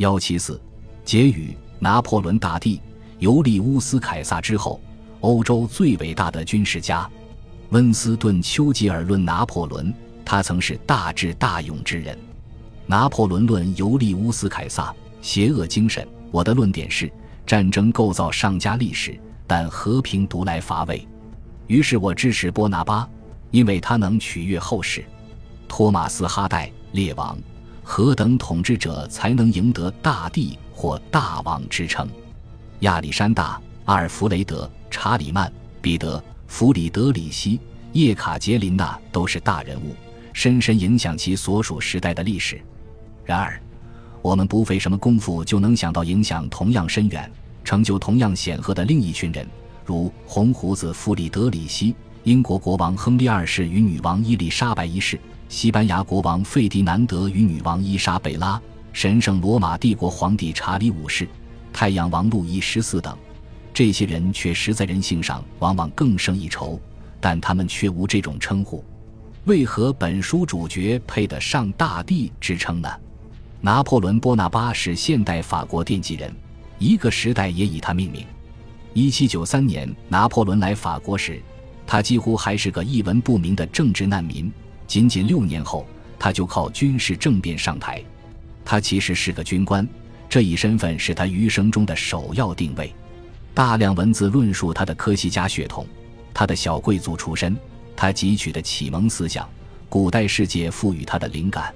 幺七四，结语：拿破仑大帝，尤利乌斯·凯撒之后，欧洲最伟大的军事家。温斯顿·丘吉尔论拿破仑，他曾是大智大勇之人。拿破仑论尤利乌斯·凯撒，邪恶精神。我的论点是：战争构造上佳历史，但和平独来乏味。于是我支持波拿巴，因为他能取悦后世。托马斯·哈代，列王，何等统治者才能赢得大帝或大王之称？亚历山大、阿尔弗雷德、查理曼、彼得、弗里德里希、叶卡捷琳娜都是大人物，深深影响其所属时代的历史。然而，我们不费什么功夫就能想到影响同样深远、成就同样显赫的另一群人，如红胡子弗里德里希、英国国王亨利二世与女王伊丽莎白一世。西班牙国王费迪南德与女王伊莎贝拉，神圣罗马帝国皇帝查理五世，太阳王路易十四等，这些人却实在人性上往往更胜一筹，但他们却无这种称呼。为何本书主角配得上大帝之称呢？拿破仑·波拿巴是现代法国奠基人，一个时代也以他命名。一七九三年，拿破仑来法国时，他几乎还是个一文不名的政治难民。仅仅六年后，他就靠军事政变上台。他其实是个军官，这一身份是他余生中的首要定位。大量文字论述他的科西嘉血统，他的小贵族出身，他汲取的启蒙思想，古代世界赋予他的灵感。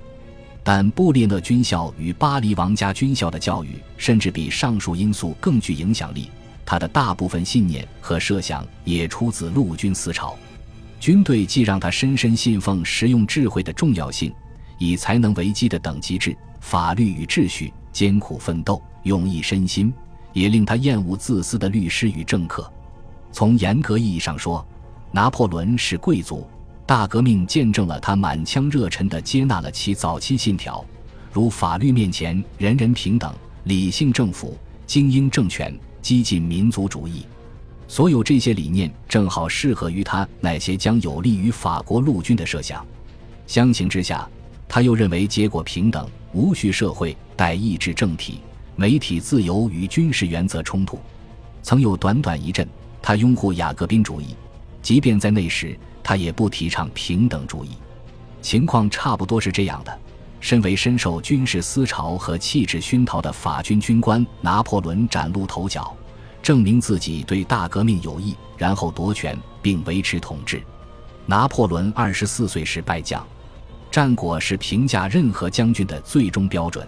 但布列讷军校与巴黎王家军校的教育，甚至比上述因素更具影响力。他的大部分信念和设想也出自陆军思潮。军队既让他深深信奉实用智慧的重要性，以才能为基的等级制、法律与秩序，艰苦奋斗，用一身心，也令他厌恶自私的律师与政客。从严格意义上说，拿破仑是贵族。大革命见证了他满腔热忱地接纳了其早期信条，如法律面前人人平等、理性政府、精英政权、激进民族主义。所有这些理念正好适合于他那些将有利于法国陆军的设想。相形之下，他又认为结果平等、无序社会待意志政体、媒体自由与军事原则冲突。曾有短短一阵，他拥护雅各宾主义，即便在那时，他也不提倡平等主义。情况差不多是这样的：身为深受军事思潮和气质熏陶的法军军官拿破仑崭露头角。证明自己对大革命有益，然后夺权并维持统治。拿破仑二十四岁时败将，战果是评价任何将军的最终标准。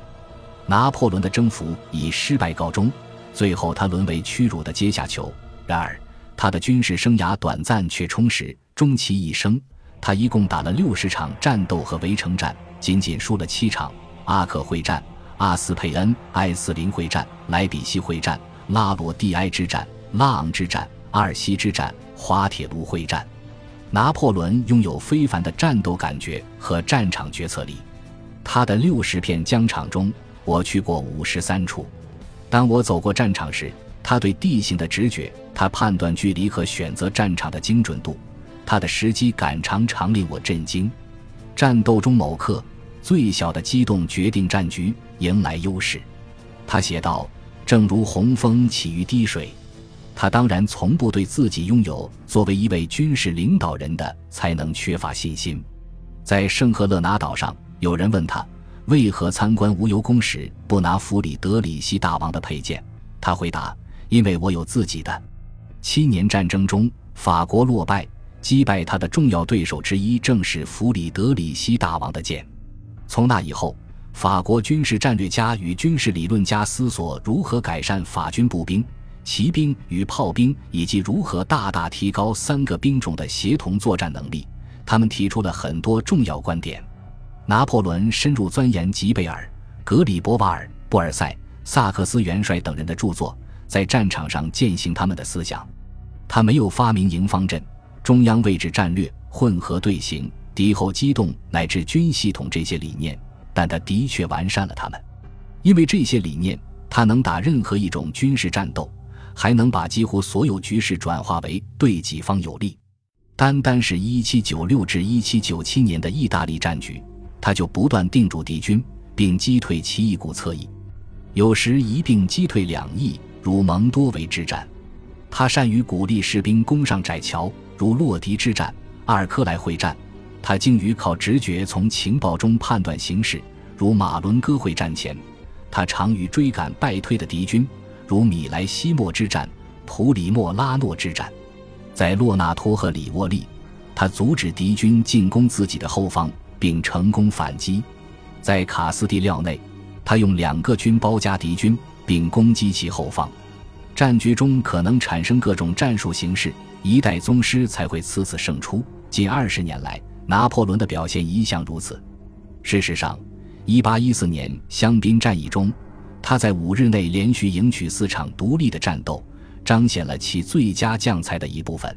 拿破仑的征服以失败告终，最后他沦为屈辱的阶下囚。然而，他的军事生涯短暂却充实。终其一生，他一共打了六十场战斗和围城战，仅仅输了七场：阿克会战、阿斯佩恩、艾斯林会战、莱比锡会战。拉罗蒂埃之战、拉昂之战、阿尔西之战、滑铁卢会战，拿破仑拥有非凡的战斗感觉和战场决策力。他的六十片疆场中，我去过五十三处。当我走过战场时，他对地形的直觉，他判断距离和选择战场的精准度，他的时机感常常令我震惊。战斗中某刻，最小的机动决定战局，迎来优势。他写道。正如洪峰起于滴水，他当然从不对自己拥有作为一位军事领导人的才能缺乏信心。在圣赫勒拿岛上，有人问他为何参观无忧宫时不拿弗里德里希大王的佩剑，他回答：“因为我有自己的。”七年战争中，法国落败，击败他的重要对手之一正是弗里德里希大王的剑。从那以后。法国军事战略家与军事理论家思索如何改善法军步兵、骑兵与炮兵，以及如何大大提高三个兵种的协同作战能力。他们提出了很多重要观点。拿破仑深入钻研吉贝尔、格里伯瓦尔、布尔塞、萨克斯元帅等人的著作，在战场上践行他们的思想。他没有发明营方阵、中央位置战略、混合队形、敌后机动乃至军系统这些理念。但他的确完善了他们，因为这些理念，他能打任何一种军事战斗，还能把几乎所有局势转化为对己方有利。单单是一七九六至一七九七年的意大利战局，他就不断定住敌军，并击退其一股侧翼。有时一并击退两翼，如蒙多维之战。他善于鼓励士兵攻上窄桥，如洛迪之战、阿尔科莱会战。他精于靠直觉从情报中判断形势，如马伦哥会战前。他常于追赶败退的敌军，如米莱西莫之战、普里莫拉诺之战。在洛纳托和里沃利，他阻止敌军进攻自己的后方，并成功反击。在卡斯蒂廖内，他用两个军包夹敌军，并攻击其后方。战局中可能产生各种战术形式，一代宗师才会此次胜出。近二十年来，拿破仑的表现一向如此。事实上，1814年香槟战役中，他在五日内连续赢取四场独立的战斗，彰显了其最佳将才的一部分。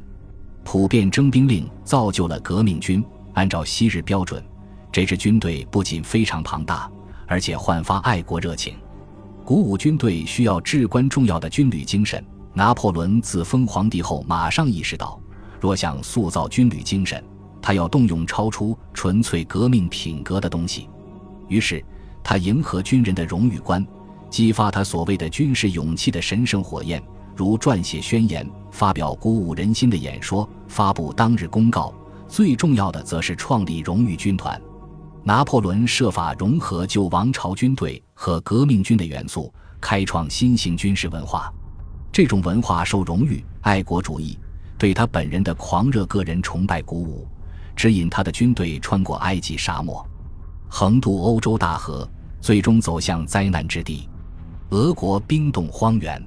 普遍征兵令造就了革命军。按照昔日标准，这支军队不仅非常庞大，而且焕发爱国热情。鼓舞军队需要至关重要的军旅精神。拿破仑自封皇帝后，马上意识到，若想塑造军旅精神，他要动用超出纯粹革命品格的东西。于是，他迎合军人的荣誉观，激发他所谓的军事勇气的神圣火焰，如撰写宣言、发表鼓舞人心的演说、发布当日公告。最重要的，则是创立荣誉军团。拿破仑设法融合旧王朝军队和革命军的元素，开创新型军事文化。这种文化受荣誉、爱国主义对他本人的狂热个人崇拜鼓舞，指引他的军队穿过埃及沙漠，横渡欧洲大河，最终走向灾难之地——俄国冰冻荒原。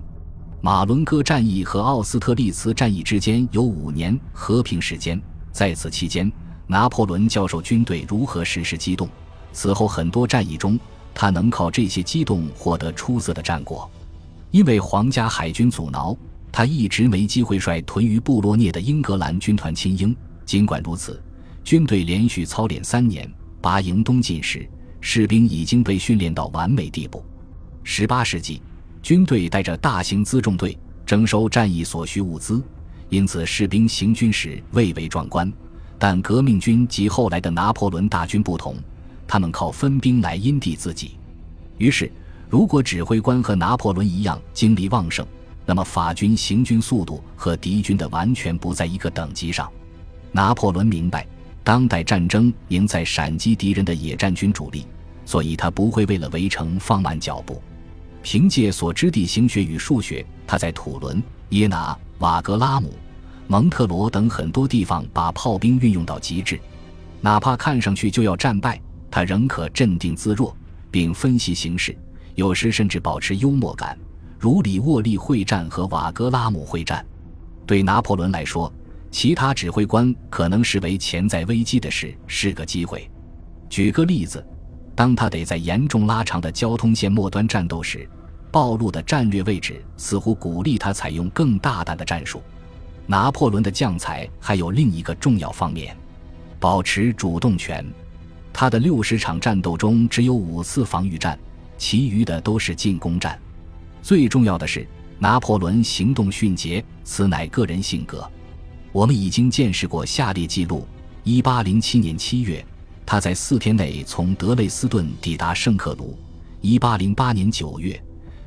马伦哥战役和奥斯特利茨战役之间有五年和平时间，在此期间。拿破仑教授军队如何实施机动，此后很多战役中，他能靠这些机动获得出色的战果。因为皇家海军阻挠，他一直没机会率屯于布洛涅的英格兰军团亲英。尽管如此，军队连续操练三年，拔营东进时，士兵已经被训练到完美地步。十八世纪，军队带着大型辎重队征收战役所需物资，因此士兵行军时蔚为壮观。但革命军及后来的拿破仑大军不同，他们靠分兵来因地自己。于是，如果指挥官和拿破仑一样精力旺盛，那么法军行军速度和敌军的完全不在一个等级上。拿破仑明白，当代战争赢在闪击敌人的野战军主力，所以他不会为了围城放慢脚步。凭借所知地形学与数学，他在土伦、耶拿、瓦格拉姆。蒙特罗等很多地方把炮兵运用到极致，哪怕看上去就要战败，他仍可镇定自若，并分析形势，有时甚至保持幽默感，如里沃利会战和瓦格拉姆会战。对拿破仑来说，其他指挥官可能视为潜在危机的事是个机会。举个例子，当他得在严重拉长的交通线末端战斗时，暴露的战略位置似乎鼓励他采用更大胆的战术。拿破仑的将才还有另一个重要方面：保持主动权。他的六十场战斗中只有五次防御战，其余的都是进攻战。最重要的是，拿破仑行动迅捷，此乃个人性格。我们已经见识过下列记录：一八零七年七月，他在四天内从德累斯顿抵达圣克卢；一八零八年九月，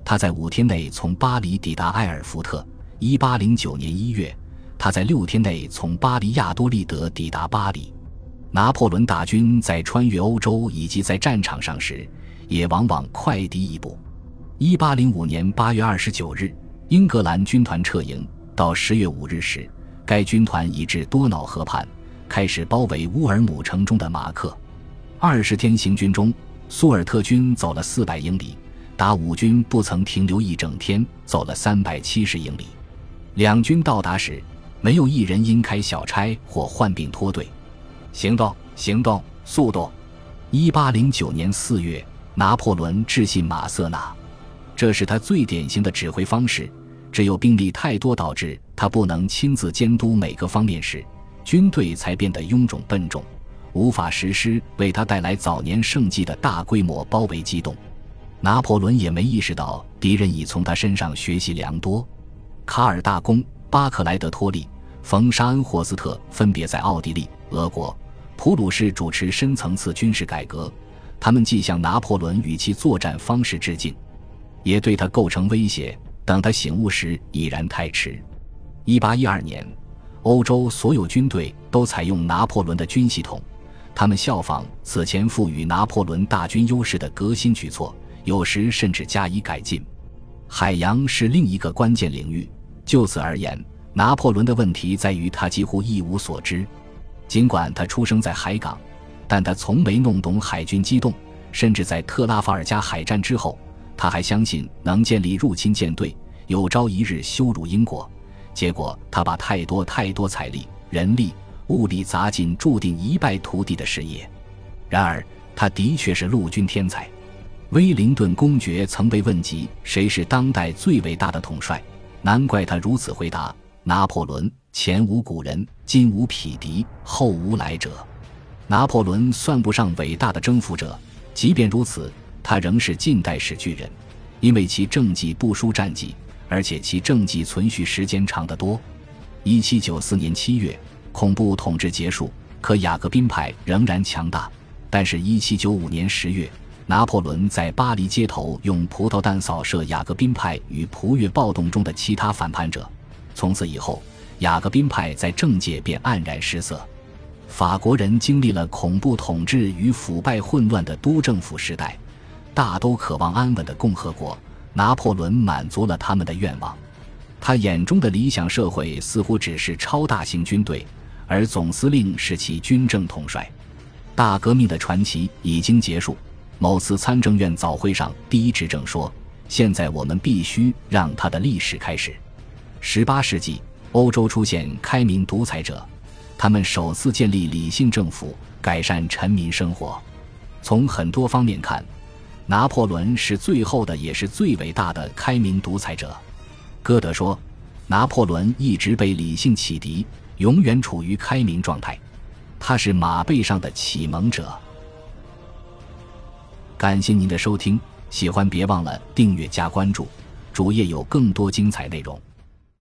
他在五天内从巴黎抵达埃尔福特；一八零九年一月。他在六天内从巴黎亚多利德抵达巴黎。拿破仑大军在穿越欧洲以及在战场上时，也往往快敌一步。一八零五年八月二十九日，英格兰军团撤营，到十月五日时，该军团已至多瑙河畔，开始包围乌尔姆城中的马克。二十天行军中，苏尔特军走了四百英里，达武军不曾停留一整天，走了三百七十英里。两军到达时。没有一人因开小差或患病脱队。行动，行动，速度！一八零九年四月，拿破仑致信马瑟纳，这是他最典型的指挥方式。只有兵力太多导致他不能亲自监督每个方面时，军队才变得臃肿笨重，无法实施为他带来早年胜绩的大规模包围机动。拿破仑也没意识到敌人已从他身上学习良多。卡尔大公。巴克莱德托利、冯沙恩霍斯特分别在奥地利、俄国、普鲁士主持深层次军事改革，他们既向拿破仑与其作战方式致敬。也对他构成威胁。等他醒悟时，已然太迟。一八一二年，欧洲所有军队都采用拿破仑的军系统，他们效仿此前赋予拿破仑大军优势的革新举措，有时甚至加以改进。海洋是另一个关键领域。就此而言，拿破仑的问题在于他几乎一无所知。尽管他出生在海港，但他从没弄懂海军机动，甚至在特拉法尔加海战之后。他还相信能建立入侵舰队，有朝一日羞辱英国。结果他把太多太多财力、人力、物力砸进注定一败涂地的事业。然而，他的确是陆军天才。威灵顿公爵曾被问及谁是当代最伟大的统帅，难怪他如此回答：拿破仑。前无古人，今无匹敌，后无来者。拿破仑算不上伟大的征服者，即便如此。他仍是近代史巨人，因为其政绩不输战绩，而且其政绩存续时间长得多。一七九四年七月，恐怖统治结束，可雅各宾派仍然强大。但是，一七九五年十月，拿破仑在巴黎街头用葡萄弹扫射雅各宾派与普越暴动中的其他反叛者。从此以后，雅各宾派在政界便黯然失色。法国人经历了恐怖统治与腐败混乱的督政府时代。大都渴望安稳的共和国，拿破仑满足了他们的愿望。他眼中的理想社会似乎只是超大型军队，而总司令是其军政统帅。大革命的传奇已经结束。某次参政院早会上，第一执政说：“现在我们必须让他的历史开始。”十八世纪，欧洲出现开明独裁者，他们首次建立理性政府，改善臣民生活。从很多方面看。拿破仑是最后的，也是最伟大的开明独裁者。歌德说：“拿破仑一直被理性启迪，永远处于开明状态。他是马背上的启蒙者。”感谢您的收听，喜欢别忘了订阅加关注，主页有更多精彩内容。